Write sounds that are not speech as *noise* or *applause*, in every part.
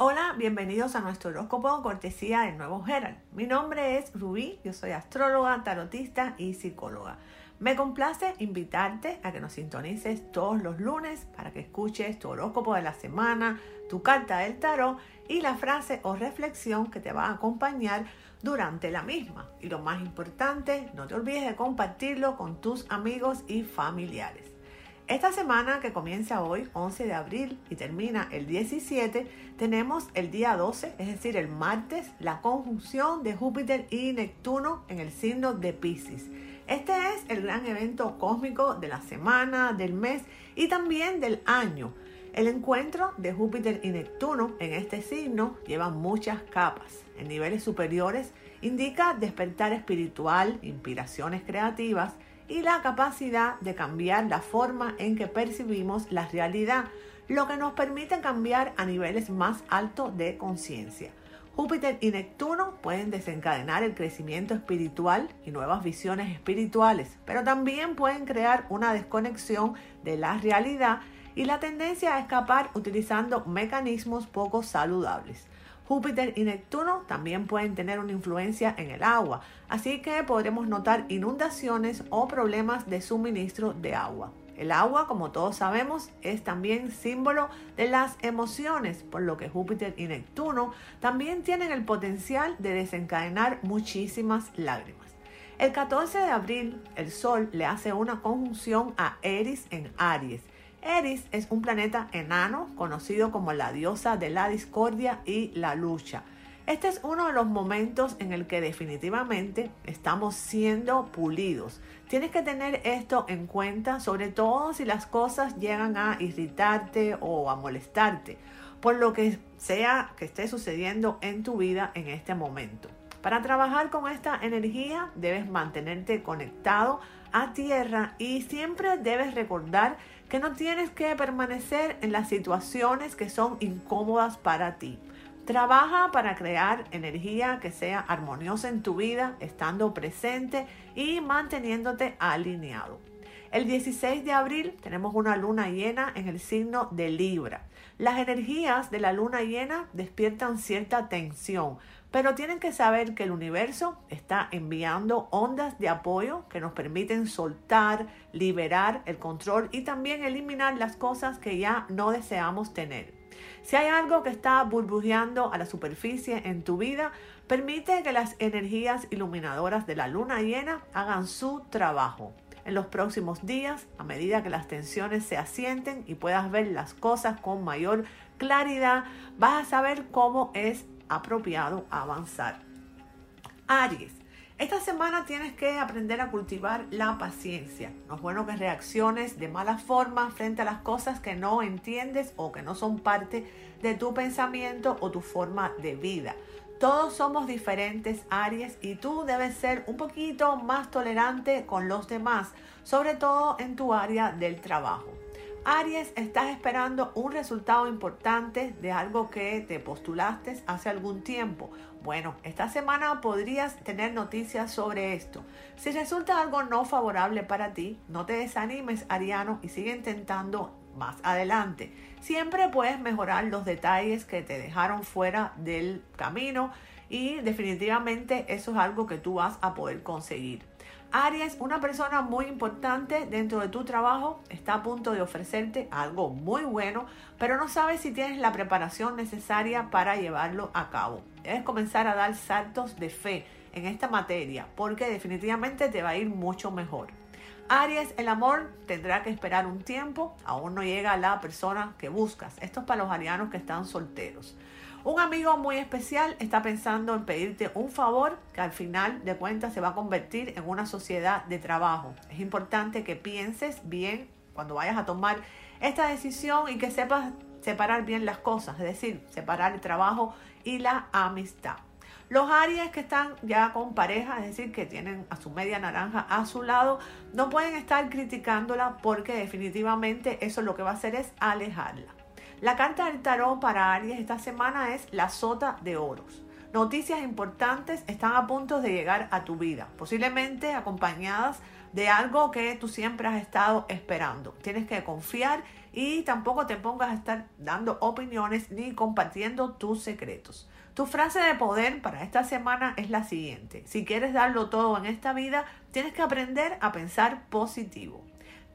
Hola, bienvenidos a nuestro horóscopo cortesía del Nuevo Herald. Mi nombre es Rubí, yo soy astróloga, tarotista y psicóloga. Me complace invitarte a que nos sintonices todos los lunes para que escuches tu horóscopo de la semana, tu carta del tarot y la frase o reflexión que te va a acompañar durante la misma. Y lo más importante, no te olvides de compartirlo con tus amigos y familiares. Esta semana que comienza hoy, 11 de abril, y termina el 17, tenemos el día 12, es decir, el martes, la conjunción de Júpiter y Neptuno en el signo de Pisces. Este es el gran evento cósmico de la semana, del mes y también del año. El encuentro de Júpiter y Neptuno en este signo lleva muchas capas. En niveles superiores indica despertar espiritual, inspiraciones creativas, y la capacidad de cambiar la forma en que percibimos la realidad, lo que nos permite cambiar a niveles más altos de conciencia. Júpiter y Neptuno pueden desencadenar el crecimiento espiritual y nuevas visiones espirituales, pero también pueden crear una desconexión de la realidad y la tendencia a escapar utilizando mecanismos poco saludables. Júpiter y Neptuno también pueden tener una influencia en el agua, así que podremos notar inundaciones o problemas de suministro de agua. El agua, como todos sabemos, es también símbolo de las emociones, por lo que Júpiter y Neptuno también tienen el potencial de desencadenar muchísimas lágrimas. El 14 de abril, el Sol le hace una conjunción a Eris en Aries Eris es un planeta enano conocido como la diosa de la discordia y la lucha. Este es uno de los momentos en el que definitivamente estamos siendo pulidos. Tienes que tener esto en cuenta, sobre todo si las cosas llegan a irritarte o a molestarte, por lo que sea que esté sucediendo en tu vida en este momento. Para trabajar con esta energía debes mantenerte conectado a tierra y siempre debes recordar que no tienes que permanecer en las situaciones que son incómodas para ti. Trabaja para crear energía que sea armoniosa en tu vida, estando presente y manteniéndote alineado. El 16 de abril tenemos una luna llena en el signo de Libra. Las energías de la luna llena despiertan cierta tensión, pero tienen que saber que el universo está enviando ondas de apoyo que nos permiten soltar, liberar el control y también eliminar las cosas que ya no deseamos tener. Si hay algo que está burbujeando a la superficie en tu vida, permite que las energías iluminadoras de la luna llena hagan su trabajo. En los próximos días, a medida que las tensiones se asienten y puedas ver las cosas con mayor claridad, vas a saber cómo es apropiado avanzar. Aries, esta semana tienes que aprender a cultivar la paciencia. No es bueno que reacciones de mala forma frente a las cosas que no entiendes o que no son parte de tu pensamiento o tu forma de vida. Todos somos diferentes, Aries, y tú debes ser un poquito más tolerante con los demás, sobre todo en tu área del trabajo. Aries, estás esperando un resultado importante de algo que te postulaste hace algún tiempo. Bueno, esta semana podrías tener noticias sobre esto. Si resulta algo no favorable para ti, no te desanimes, Ariano, y sigue intentando más adelante. Siempre puedes mejorar los detalles que te dejaron fuera del camino y definitivamente eso es algo que tú vas a poder conseguir. Aries, una persona muy importante dentro de tu trabajo, está a punto de ofrecerte algo muy bueno, pero no sabes si tienes la preparación necesaria para llevarlo a cabo. Debes comenzar a dar saltos de fe en esta materia porque definitivamente te va a ir mucho mejor. Aries, el amor tendrá que esperar un tiempo, aún no llega la persona que buscas. Esto es para los arianos que están solteros. Un amigo muy especial está pensando en pedirte un favor que al final de cuentas se va a convertir en una sociedad de trabajo. Es importante que pienses bien cuando vayas a tomar esta decisión y que sepas separar bien las cosas, es decir, separar el trabajo y la amistad. Los Aries que están ya con pareja, es decir, que tienen a su media naranja a su lado, no pueden estar criticándola porque definitivamente eso lo que va a hacer es alejarla. La carta del tarot para Aries esta semana es la sota de oros. Noticias importantes están a punto de llegar a tu vida, posiblemente acompañadas de algo que tú siempre has estado esperando. Tienes que confiar y tampoco te pongas a estar dando opiniones ni compartiendo tus secretos. Tu frase de poder para esta semana es la siguiente. Si quieres darlo todo en esta vida, tienes que aprender a pensar positivo.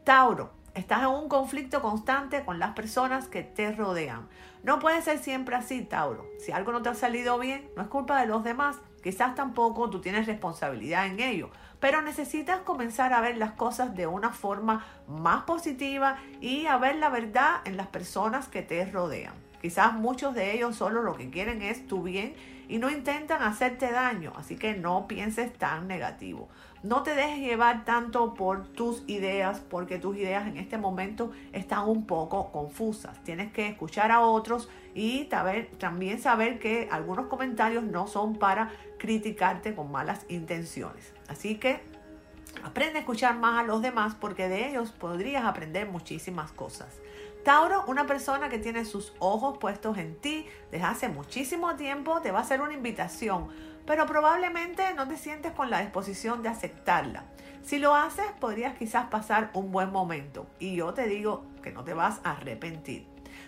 Tauro, estás en un conflicto constante con las personas que te rodean. No puede ser siempre así, Tauro. Si algo no te ha salido bien, no es culpa de los demás. Quizás tampoco tú tienes responsabilidad en ello, pero necesitas comenzar a ver las cosas de una forma más positiva y a ver la verdad en las personas que te rodean. Quizás muchos de ellos solo lo que quieren es tu bien y no intentan hacerte daño, así que no pienses tan negativo. No te dejes llevar tanto por tus ideas, porque tus ideas en este momento están un poco confusas. Tienes que escuchar a otros y también saber que algunos comentarios no son para criticarte con malas intenciones. Así que aprende a escuchar más a los demás porque de ellos podrías aprender muchísimas cosas. Tauro, una persona que tiene sus ojos puestos en ti desde hace muchísimo tiempo, te va a hacer una invitación, pero probablemente no te sientes con la disposición de aceptarla. Si lo haces, podrías quizás pasar un buen momento y yo te digo que no te vas a arrepentir.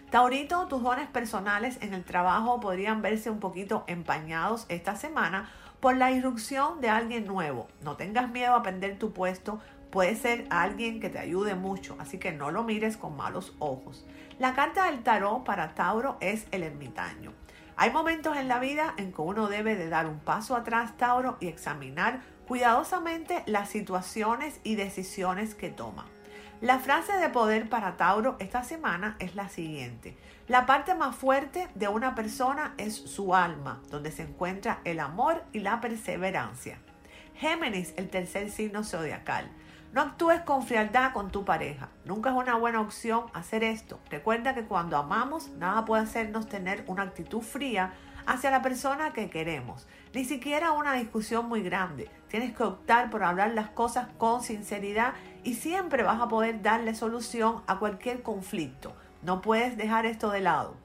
Taurito, tus dones personales en el trabajo podrían verse un poquito empañados esta semana por la irrupción de alguien nuevo. No tengas miedo a perder tu puesto puede ser alguien que te ayude mucho, así que no lo mires con malos ojos. La carta del tarot para Tauro es el ermitaño. Hay momentos en la vida en que uno debe de dar un paso atrás, Tauro, y examinar cuidadosamente las situaciones y decisiones que toma. La frase de poder para Tauro esta semana es la siguiente. La parte más fuerte de una persona es su alma, donde se encuentra el amor y la perseverancia. Géminis, el tercer signo zodiacal. No actúes con frialdad con tu pareja. Nunca es una buena opción hacer esto. Recuerda que cuando amamos, nada puede hacernos tener una actitud fría hacia la persona que queremos. Ni siquiera una discusión muy grande. Tienes que optar por hablar las cosas con sinceridad y siempre vas a poder darle solución a cualquier conflicto. No puedes dejar esto de lado.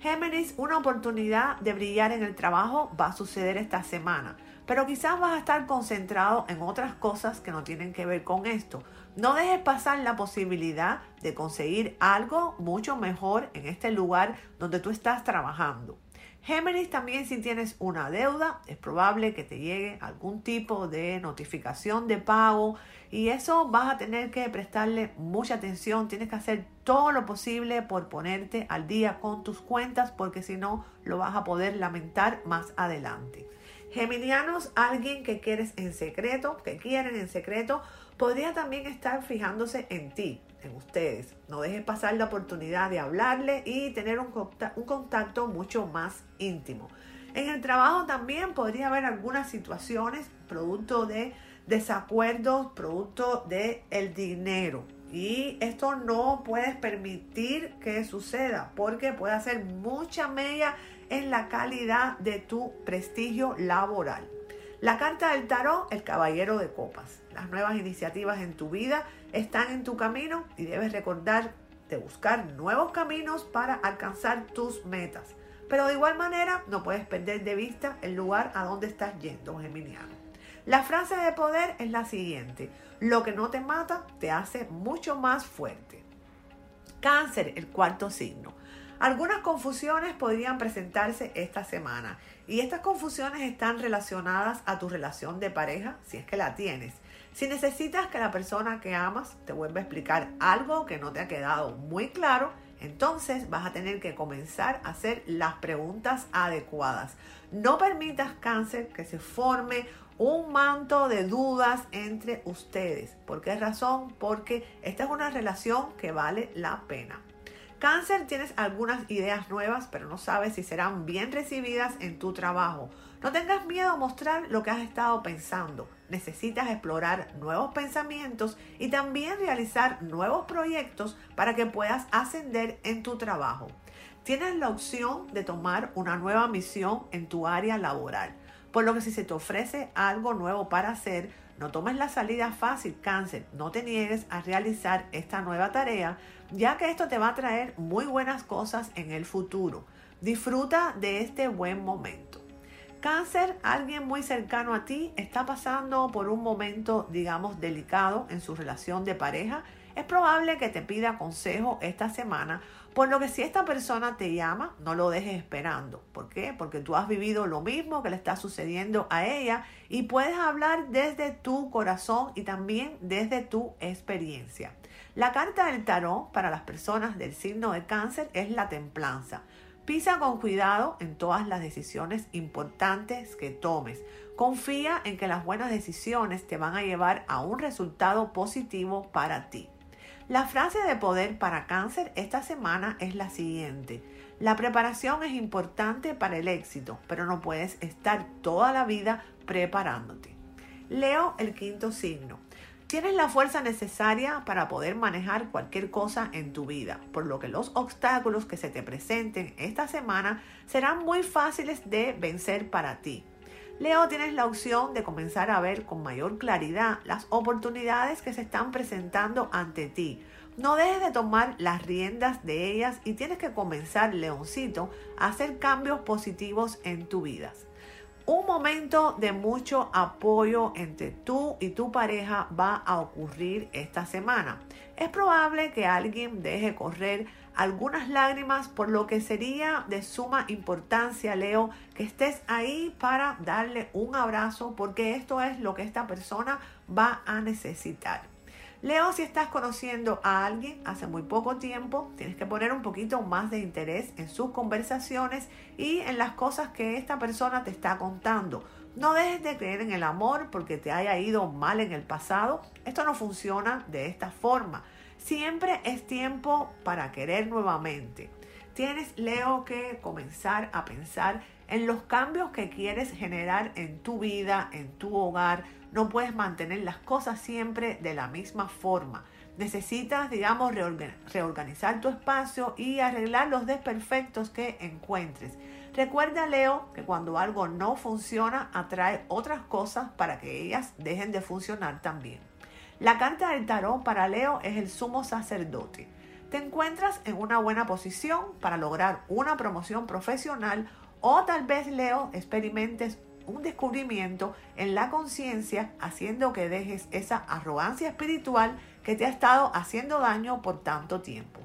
Géminis, una oportunidad de brillar en el trabajo va a suceder esta semana pero quizás vas a estar concentrado en otras cosas que no tienen que ver con esto. No dejes pasar la posibilidad de conseguir algo mucho mejor en este lugar donde tú estás trabajando. Géminis también si tienes una deuda, es probable que te llegue algún tipo de notificación de pago y eso vas a tener que prestarle mucha atención, tienes que hacer todo lo posible por ponerte al día con tus cuentas porque si no lo vas a poder lamentar más adelante. Geminianos, alguien que quieres en secreto, que quieren en secreto, podría también estar fijándose en ti, en ustedes. No dejes pasar la oportunidad de hablarle y tener un contacto, mucho más íntimo. En el trabajo también podría haber algunas situaciones producto de desacuerdos, producto de el dinero. Y esto no puedes permitir que suceda porque puede hacer mucha media en la calidad de tu prestigio laboral. La carta del tarot, el caballero de copas. Las nuevas iniciativas en tu vida están en tu camino y debes recordar de buscar nuevos caminos para alcanzar tus metas. Pero de igual manera no puedes perder de vista el lugar a donde estás yendo, Geminiano. La frase de poder es la siguiente. Lo que no te mata te hace mucho más fuerte. Cáncer, el cuarto signo. Algunas confusiones podrían presentarse esta semana y estas confusiones están relacionadas a tu relación de pareja, si es que la tienes. Si necesitas que la persona que amas te vuelva a explicar algo que no te ha quedado muy claro, entonces vas a tener que comenzar a hacer las preguntas adecuadas. No permitas cáncer que se forme un manto de dudas entre ustedes. ¿Por qué razón? Porque esta es una relación que vale la pena. Cáncer, tienes algunas ideas nuevas, pero no sabes si serán bien recibidas en tu trabajo. No tengas miedo a mostrar lo que has estado pensando. Necesitas explorar nuevos pensamientos y también realizar nuevos proyectos para que puedas ascender en tu trabajo. Tienes la opción de tomar una nueva misión en tu área laboral. Por lo que si se te ofrece algo nuevo para hacer, no tomes la salida fácil, cáncer. No te niegues a realizar esta nueva tarea, ya que esto te va a traer muy buenas cosas en el futuro. Disfruta de este buen momento. Cáncer, alguien muy cercano a ti está pasando por un momento, digamos, delicado en su relación de pareja. Es probable que te pida consejo esta semana, por lo que si esta persona te llama, no lo dejes esperando. ¿Por qué? Porque tú has vivido lo mismo que le está sucediendo a ella y puedes hablar desde tu corazón y también desde tu experiencia. La carta del tarot para las personas del signo de cáncer es la templanza. Pisa con cuidado en todas las decisiones importantes que tomes. Confía en que las buenas decisiones te van a llevar a un resultado positivo para ti. La frase de poder para cáncer esta semana es la siguiente. La preparación es importante para el éxito, pero no puedes estar toda la vida preparándote. Leo el quinto signo. Tienes la fuerza necesaria para poder manejar cualquier cosa en tu vida, por lo que los obstáculos que se te presenten esta semana serán muy fáciles de vencer para ti. Leo, tienes la opción de comenzar a ver con mayor claridad las oportunidades que se están presentando ante ti. No dejes de tomar las riendas de ellas y tienes que comenzar, Leoncito, a hacer cambios positivos en tu vida. Un momento de mucho apoyo entre tú y tu pareja va a ocurrir esta semana. Es probable que alguien deje correr algunas lágrimas, por lo que sería de suma importancia, Leo, que estés ahí para darle un abrazo, porque esto es lo que esta persona va a necesitar. Leo, si estás conociendo a alguien hace muy poco tiempo, tienes que poner un poquito más de interés en sus conversaciones y en las cosas que esta persona te está contando. No dejes de creer en el amor porque te haya ido mal en el pasado. Esto no funciona de esta forma. Siempre es tiempo para querer nuevamente. Tienes, Leo, que comenzar a pensar en los cambios que quieres generar en tu vida, en tu hogar, no puedes mantener las cosas siempre de la misma forma. Necesitas, digamos, reorganizar tu espacio y arreglar los desperfectos que encuentres. Recuerda, Leo, que cuando algo no funciona, atrae otras cosas para que ellas dejen de funcionar también. La carta del tarot para Leo es el sumo sacerdote. Te encuentras en una buena posición para lograr una promoción profesional o tal vez, Leo, experimentes un descubrimiento en la conciencia haciendo que dejes esa arrogancia espiritual que te ha estado haciendo daño por tanto tiempo.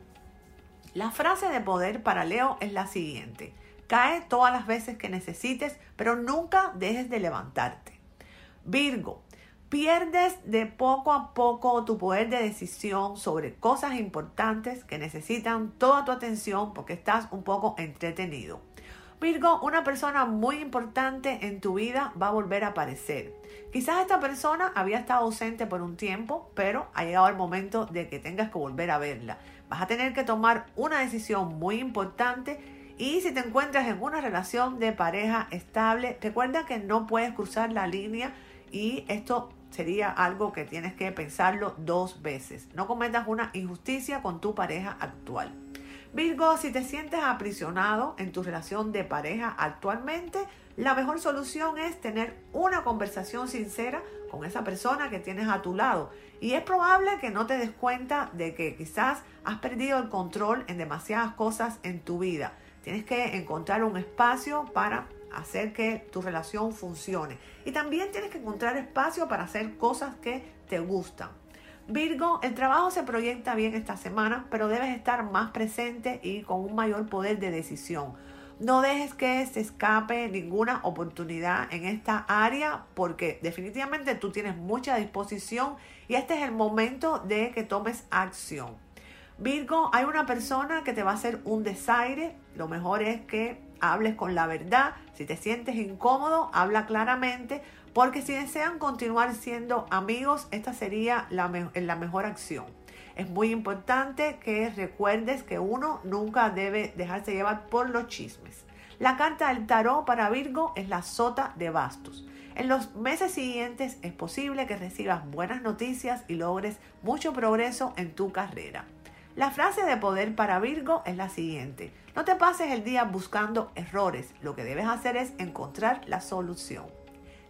La frase de poder para Leo es la siguiente. Cae todas las veces que necesites, pero nunca dejes de levantarte. Virgo, pierdes de poco a poco tu poder de decisión sobre cosas importantes que necesitan toda tu atención porque estás un poco entretenido. Virgo, una persona muy importante en tu vida va a volver a aparecer. Quizás esta persona había estado ausente por un tiempo, pero ha llegado el momento de que tengas que volver a verla. Vas a tener que tomar una decisión muy importante y si te encuentras en una relación de pareja estable, recuerda que no puedes cruzar la línea y esto sería algo que tienes que pensarlo dos veces. No cometas una injusticia con tu pareja actual. Virgo, si te sientes aprisionado en tu relación de pareja actualmente, la mejor solución es tener una conversación sincera con esa persona que tienes a tu lado. Y es probable que no te des cuenta de que quizás has perdido el control en demasiadas cosas en tu vida. Tienes que encontrar un espacio para hacer que tu relación funcione. Y también tienes que encontrar espacio para hacer cosas que te gustan. Virgo, el trabajo se proyecta bien esta semana, pero debes estar más presente y con un mayor poder de decisión. No dejes que se escape ninguna oportunidad en esta área porque definitivamente tú tienes mucha disposición y este es el momento de que tomes acción. Virgo, hay una persona que te va a hacer un desaire. Lo mejor es que hables con la verdad. Si te sientes incómodo, habla claramente porque si desean continuar siendo amigos, esta sería la, la mejor acción. Es muy importante que recuerdes que uno nunca debe dejarse llevar por los chismes. La carta del tarot para Virgo es la sota de bastos. En los meses siguientes es posible que recibas buenas noticias y logres mucho progreso en tu carrera. La frase de poder para Virgo es la siguiente. No te pases el día buscando errores. Lo que debes hacer es encontrar la solución.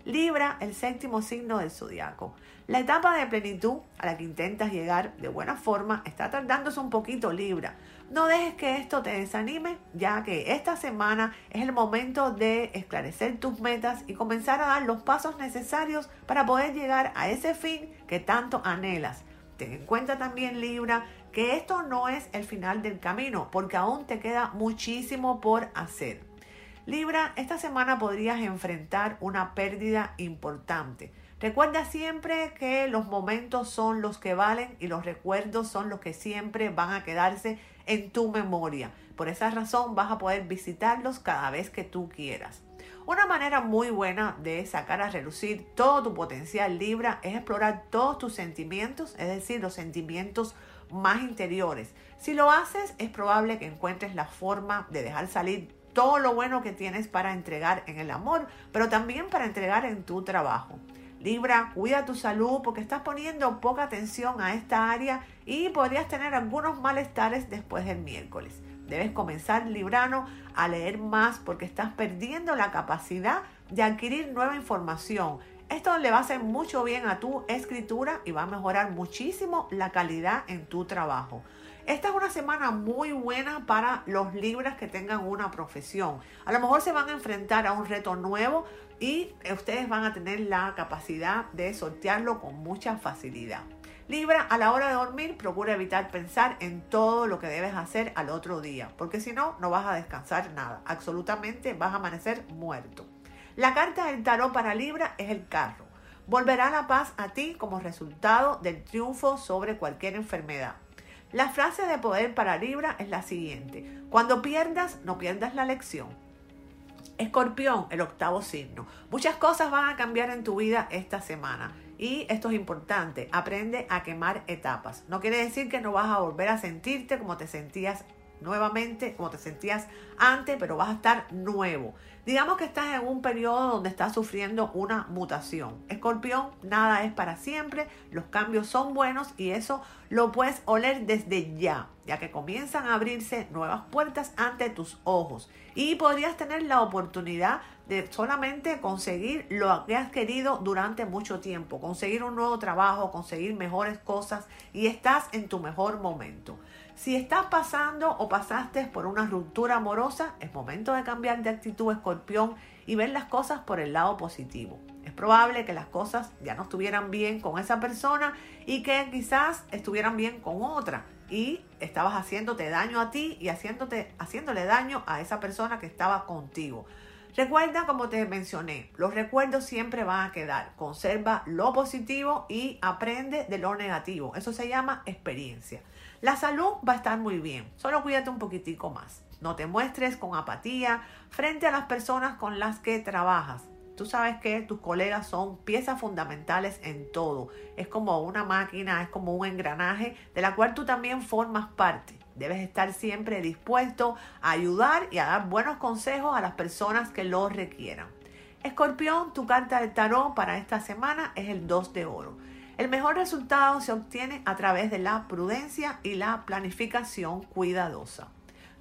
Libra, el séptimo signo del zodiaco. La etapa de plenitud a la que intentas llegar de buena forma está tardándose un poquito, Libra. No dejes que esto te desanime, ya que esta semana es el momento de esclarecer tus metas y comenzar a dar los pasos necesarios para poder llegar a ese fin que tanto anhelas. Ten en cuenta también, Libra, que esto no es el final del camino, porque aún te queda muchísimo por hacer. Libra, esta semana podrías enfrentar una pérdida importante. Recuerda siempre que los momentos son los que valen y los recuerdos son los que siempre van a quedarse en tu memoria. Por esa razón vas a poder visitarlos cada vez que tú quieras. Una manera muy buena de sacar a relucir todo tu potencial Libra es explorar todos tus sentimientos, es decir, los sentimientos más interiores. Si lo haces, es probable que encuentres la forma de dejar salir todo lo bueno que tienes para entregar en el amor, pero también para entregar en tu trabajo. Libra, cuida tu salud porque estás poniendo poca atención a esta área y podrías tener algunos malestares después del miércoles. Debes comenzar, Librano, a leer más porque estás perdiendo la capacidad de adquirir nueva información. Esto le va a hacer mucho bien a tu escritura y va a mejorar muchísimo la calidad en tu trabajo. Esta es una semana muy buena para los libras que tengan una profesión. A lo mejor se van a enfrentar a un reto nuevo y ustedes van a tener la capacidad de sortearlo con mucha facilidad. Libra, a la hora de dormir, procura evitar pensar en todo lo que debes hacer al otro día, porque si no, no vas a descansar nada. Absolutamente vas a amanecer muerto. La carta del tarot para Libra es el carro. Volverá la paz a ti como resultado del triunfo sobre cualquier enfermedad. La frase de poder para Libra es la siguiente. Cuando pierdas, no pierdas la lección. Escorpión, el octavo signo. Muchas cosas van a cambiar en tu vida esta semana. Y esto es importante, aprende a quemar etapas. No quiere decir que no vas a volver a sentirte como te sentías nuevamente, como te sentías antes, pero vas a estar nuevo. Digamos que estás en un periodo donde estás sufriendo una mutación. Escorpión, nada es para siempre, los cambios son buenos y eso lo puedes oler desde ya, ya que comienzan a abrirse nuevas puertas ante tus ojos y podrías tener la oportunidad de solamente conseguir lo que has querido durante mucho tiempo, conseguir un nuevo trabajo, conseguir mejores cosas y estás en tu mejor momento. Si estás pasando o pasaste por una ruptura amorosa, es momento de cambiar de actitud escorpión y ver las cosas por el lado positivo. Es probable que las cosas ya no estuvieran bien con esa persona y que quizás estuvieran bien con otra y estabas haciéndote daño a ti y haciéndote, haciéndole daño a esa persona que estaba contigo. Recuerda, como te mencioné, los recuerdos siempre van a quedar. Conserva lo positivo y aprende de lo negativo. Eso se llama experiencia. La salud va a estar muy bien, solo cuídate un poquitico más. No te muestres con apatía frente a las personas con las que trabajas. Tú sabes que tus colegas son piezas fundamentales en todo. Es como una máquina, es como un engranaje de la cual tú también formas parte. Debes estar siempre dispuesto a ayudar y a dar buenos consejos a las personas que lo requieran. Escorpión, tu carta del tarot para esta semana es el 2 de oro. El mejor resultado se obtiene a través de la prudencia y la planificación cuidadosa.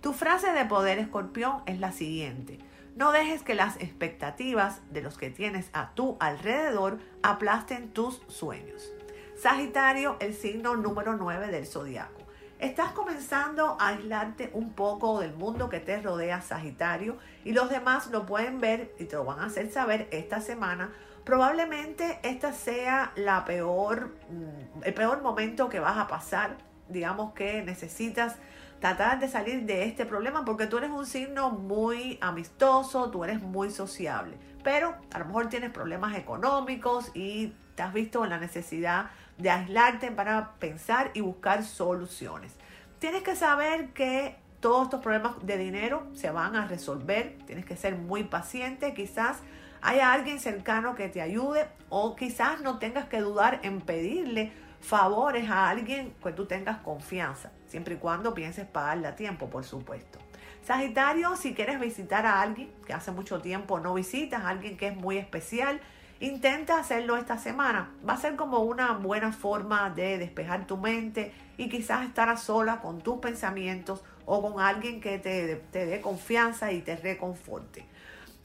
Tu frase de poder escorpión es la siguiente. No dejes que las expectativas de los que tienes a tu alrededor aplasten tus sueños. Sagitario, el signo número 9 del zodiaco. Estás comenzando a aislarte un poco del mundo que te rodea, Sagitario, y los demás lo pueden ver y te lo van a hacer saber esta semana. Probablemente esta sea la peor, mm, el peor momento que vas a pasar. Digamos que necesitas tratar de salir de este problema porque tú eres un signo muy amistoso, tú eres muy sociable, pero a lo mejor tienes problemas económicos y te has visto en la necesidad de aislarte para pensar y buscar soluciones. Tienes que saber que todos estos problemas de dinero se van a resolver, tienes que ser muy paciente, quizás haya alguien cercano que te ayude o quizás no tengas que dudar en pedirle favores a alguien que tú tengas confianza, siempre y cuando pienses pagarle a tiempo, por supuesto. Sagitario, si quieres visitar a alguien que hace mucho tiempo no visitas, alguien que es muy especial, Intenta hacerlo esta semana. Va a ser como una buena forma de despejar tu mente y quizás estar a sola con tus pensamientos o con alguien que te, te dé confianza y te reconforte.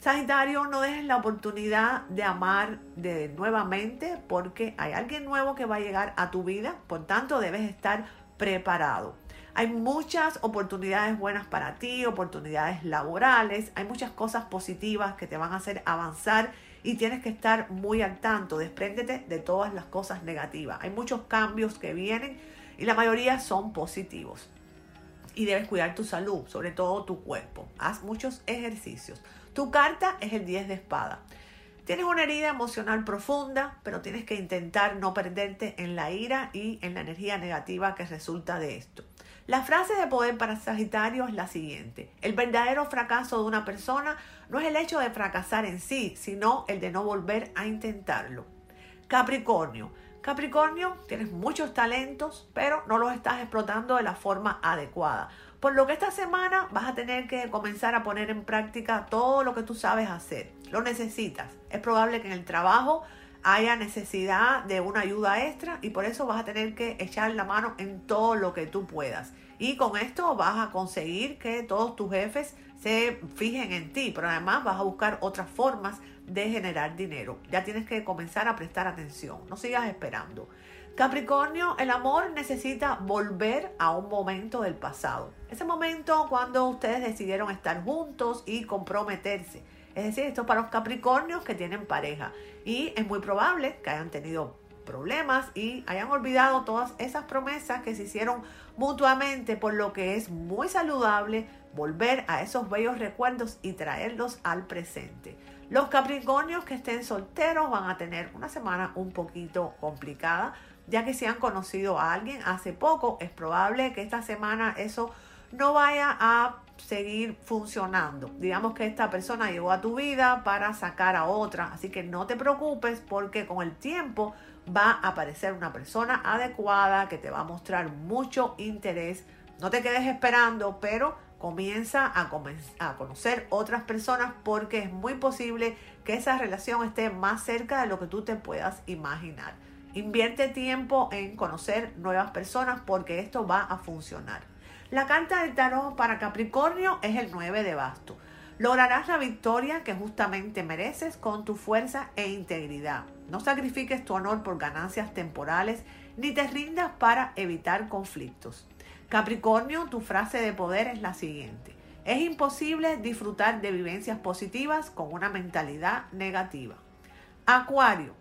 Sagitario, no dejes la oportunidad de amar de nuevamente porque hay alguien nuevo que va a llegar a tu vida, por tanto debes estar preparado. Hay muchas oportunidades buenas para ti, oportunidades laborales, hay muchas cosas positivas que te van a hacer avanzar y tienes que estar muy al tanto, despréndete de todas las cosas negativas. Hay muchos cambios que vienen y la mayoría son positivos. Y debes cuidar tu salud, sobre todo tu cuerpo. Haz muchos ejercicios. Tu carta es el 10 de espada. Tienes una herida emocional profunda, pero tienes que intentar no perderte en la ira y en la energía negativa que resulta de esto. La frase de poder para Sagitario es la siguiente. El verdadero fracaso de una persona no es el hecho de fracasar en sí, sino el de no volver a intentarlo. Capricornio. Capricornio, tienes muchos talentos, pero no los estás explotando de la forma adecuada. Por lo que esta semana vas a tener que comenzar a poner en práctica todo lo que tú sabes hacer. Lo necesitas. Es probable que en el trabajo haya necesidad de una ayuda extra y por eso vas a tener que echar la mano en todo lo que tú puedas. Y con esto vas a conseguir que todos tus jefes se fijen en ti, pero además vas a buscar otras formas de generar dinero. Ya tienes que comenzar a prestar atención, no sigas esperando. Capricornio, el amor necesita volver a un momento del pasado. Ese momento cuando ustedes decidieron estar juntos y comprometerse es decir, esto es para los Capricornios que tienen pareja. Y es muy probable que hayan tenido problemas y hayan olvidado todas esas promesas que se hicieron mutuamente, por lo que es muy saludable volver a esos bellos recuerdos y traerlos al presente. Los Capricornios que estén solteros van a tener una semana un poquito complicada, ya que si han conocido a alguien hace poco, es probable que esta semana eso no vaya a seguir funcionando. Digamos que esta persona llegó a tu vida para sacar a otra, así que no te preocupes porque con el tiempo va a aparecer una persona adecuada que te va a mostrar mucho interés. No te quedes esperando, pero comienza a, a conocer otras personas porque es muy posible que esa relación esté más cerca de lo que tú te puedas imaginar. Invierte tiempo en conocer nuevas personas porque esto va a funcionar. La carta del tarot para Capricornio es el 9 de basto. Lograrás la victoria que justamente mereces con tu fuerza e integridad. No sacrifiques tu honor por ganancias temporales ni te rindas para evitar conflictos. Capricornio, tu frase de poder es la siguiente. Es imposible disfrutar de vivencias positivas con una mentalidad negativa. Acuario,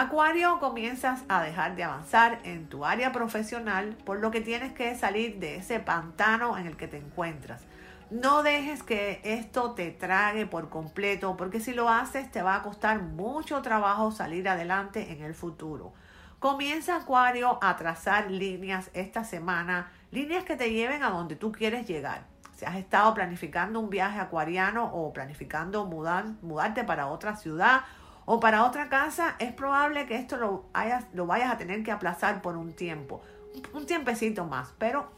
Acuario, comienzas a dejar de avanzar en tu área profesional, por lo que tienes que salir de ese pantano en el que te encuentras. No dejes que esto te trague por completo, porque si lo haces te va a costar mucho trabajo salir adelante en el futuro. Comienza Acuario a trazar líneas esta semana, líneas que te lleven a donde tú quieres llegar. Si has estado planificando un viaje acuariano o planificando mudar, mudarte para otra ciudad o para otra casa, es probable que esto lo, vayas a tener que aplazar por un tiempo, un tiempecito más, pero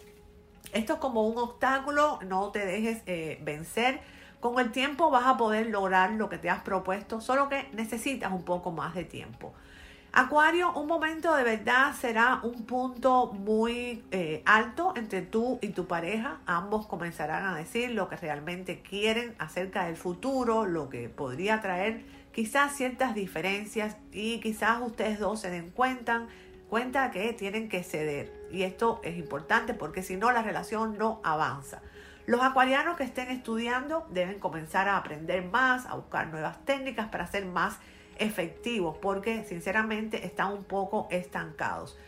esto es como un obstáculo, no te dejes eh, vencer. Con el tiempo vas a poder lograr lo que te has propuesto, solo que necesitas un poco más de tiempo. Acuario, un momento de verdad será un punto muy eh, alto entre tú y tu pareja. Ambos comenzarán a decir lo que realmente quieren acerca del futuro, lo que podría traer quizás ciertas diferencias y quizás ustedes dos se den cuenta, cuenta que tienen que ceder. Y esto es importante porque si no la relación no avanza. Los acuarianos que estén estudiando deben comenzar a aprender más, a buscar nuevas técnicas para ser más efectivos porque sinceramente están un poco estancados.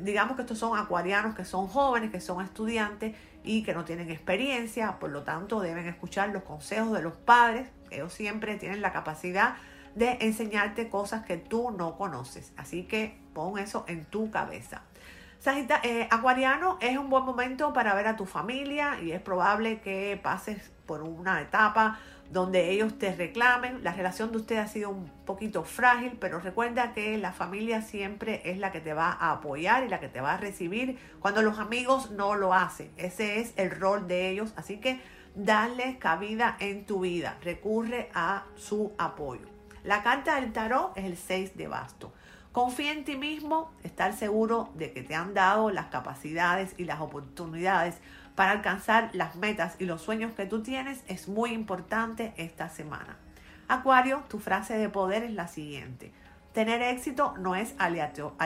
Digamos que estos son acuarianos que son jóvenes, que son estudiantes y que no tienen experiencia, por lo tanto deben escuchar los consejos de los padres ellos siempre tienen la capacidad de enseñarte cosas que tú no conoces. Así que pon eso en tu cabeza. Sagita, eh, Acuariano es un buen momento para ver a tu familia y es probable que pases por una etapa donde ellos te reclamen. La relación de usted ha sido un poquito frágil, pero recuerda que la familia siempre es la que te va a apoyar y la que te va a recibir cuando los amigos no lo hacen. Ese es el rol de ellos. Así que Dale cabida en tu vida. Recurre a su apoyo. La carta del tarot es el 6 de basto. Confía en ti mismo, estar seguro de que te han dado las capacidades y las oportunidades para alcanzar las metas y los sueños que tú tienes es muy importante esta semana. Acuario, tu frase de poder es la siguiente. Tener éxito no es aleatorio,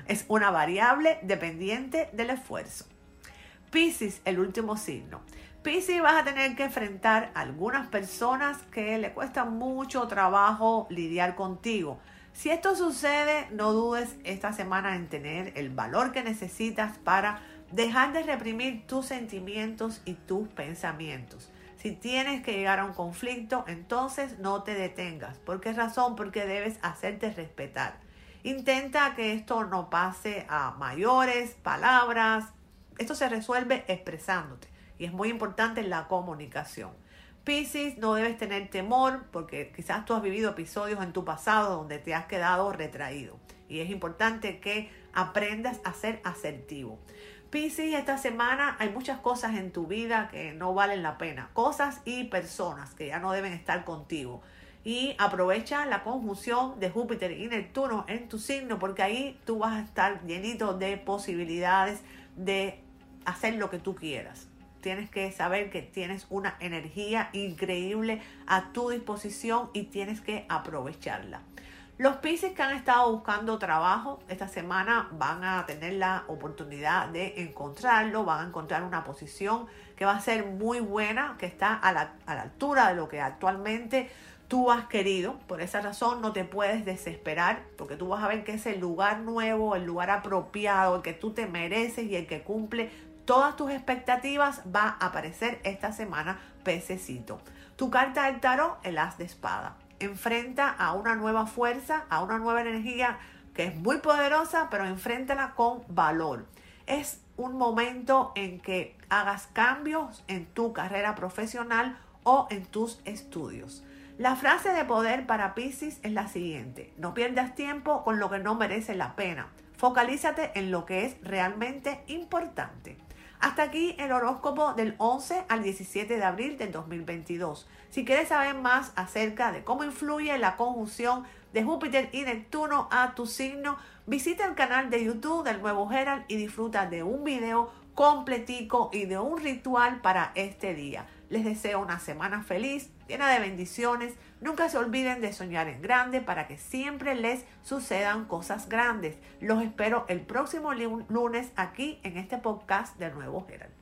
*laughs* es una variable dependiente del esfuerzo. Piscis, el último signo. Piscis vas a tener que enfrentar a algunas personas que le cuesta mucho trabajo lidiar contigo. Si esto sucede, no dudes esta semana en tener el valor que necesitas para dejar de reprimir tus sentimientos y tus pensamientos. Si tienes que llegar a un conflicto, entonces no te detengas. ¿Por qué razón? Porque debes hacerte respetar. Intenta que esto no pase a mayores palabras. Esto se resuelve expresándote y es muy importante la comunicación. Piscis, no debes tener temor porque quizás tú has vivido episodios en tu pasado donde te has quedado retraído y es importante que aprendas a ser asertivo. Piscis, esta semana hay muchas cosas en tu vida que no valen la pena. Cosas y personas que ya no deben estar contigo. Y aprovecha la conjunción de Júpiter y Neptuno en tu signo porque ahí tú vas a estar llenito de posibilidades de hacer lo que tú quieras. Tienes que saber que tienes una energía increíble a tu disposición y tienes que aprovecharla. Los Pisces que han estado buscando trabajo esta semana van a tener la oportunidad de encontrarlo, van a encontrar una posición que va a ser muy buena, que está a la, a la altura de lo que actualmente tú has querido. Por esa razón no te puedes desesperar, porque tú vas a ver que es el lugar nuevo, el lugar apropiado, el que tú te mereces y el que cumple todas tus expectativas va a aparecer esta semana, pececito. Tu carta del tarot, el as de espada enfrenta a una nueva fuerza, a una nueva energía que es muy poderosa, pero enfréntala con valor. Es un momento en que hagas cambios en tu carrera profesional o en tus estudios. La frase de poder para Pisces es la siguiente, no pierdas tiempo con lo que no merece la pena, focalízate en lo que es realmente importante. Hasta aquí el horóscopo del 11 al 17 de abril del 2022. Si quieres saber más acerca de cómo influye la conjunción de Júpiter y Neptuno a tu signo, visita el canal de YouTube del Nuevo Herald y disfruta de un video completico y de un ritual para este día. Les deseo una semana feliz, llena de bendiciones. Nunca se olviden de soñar en grande para que siempre les sucedan cosas grandes. Los espero el próximo lunes aquí en este podcast de Nuevo Herald.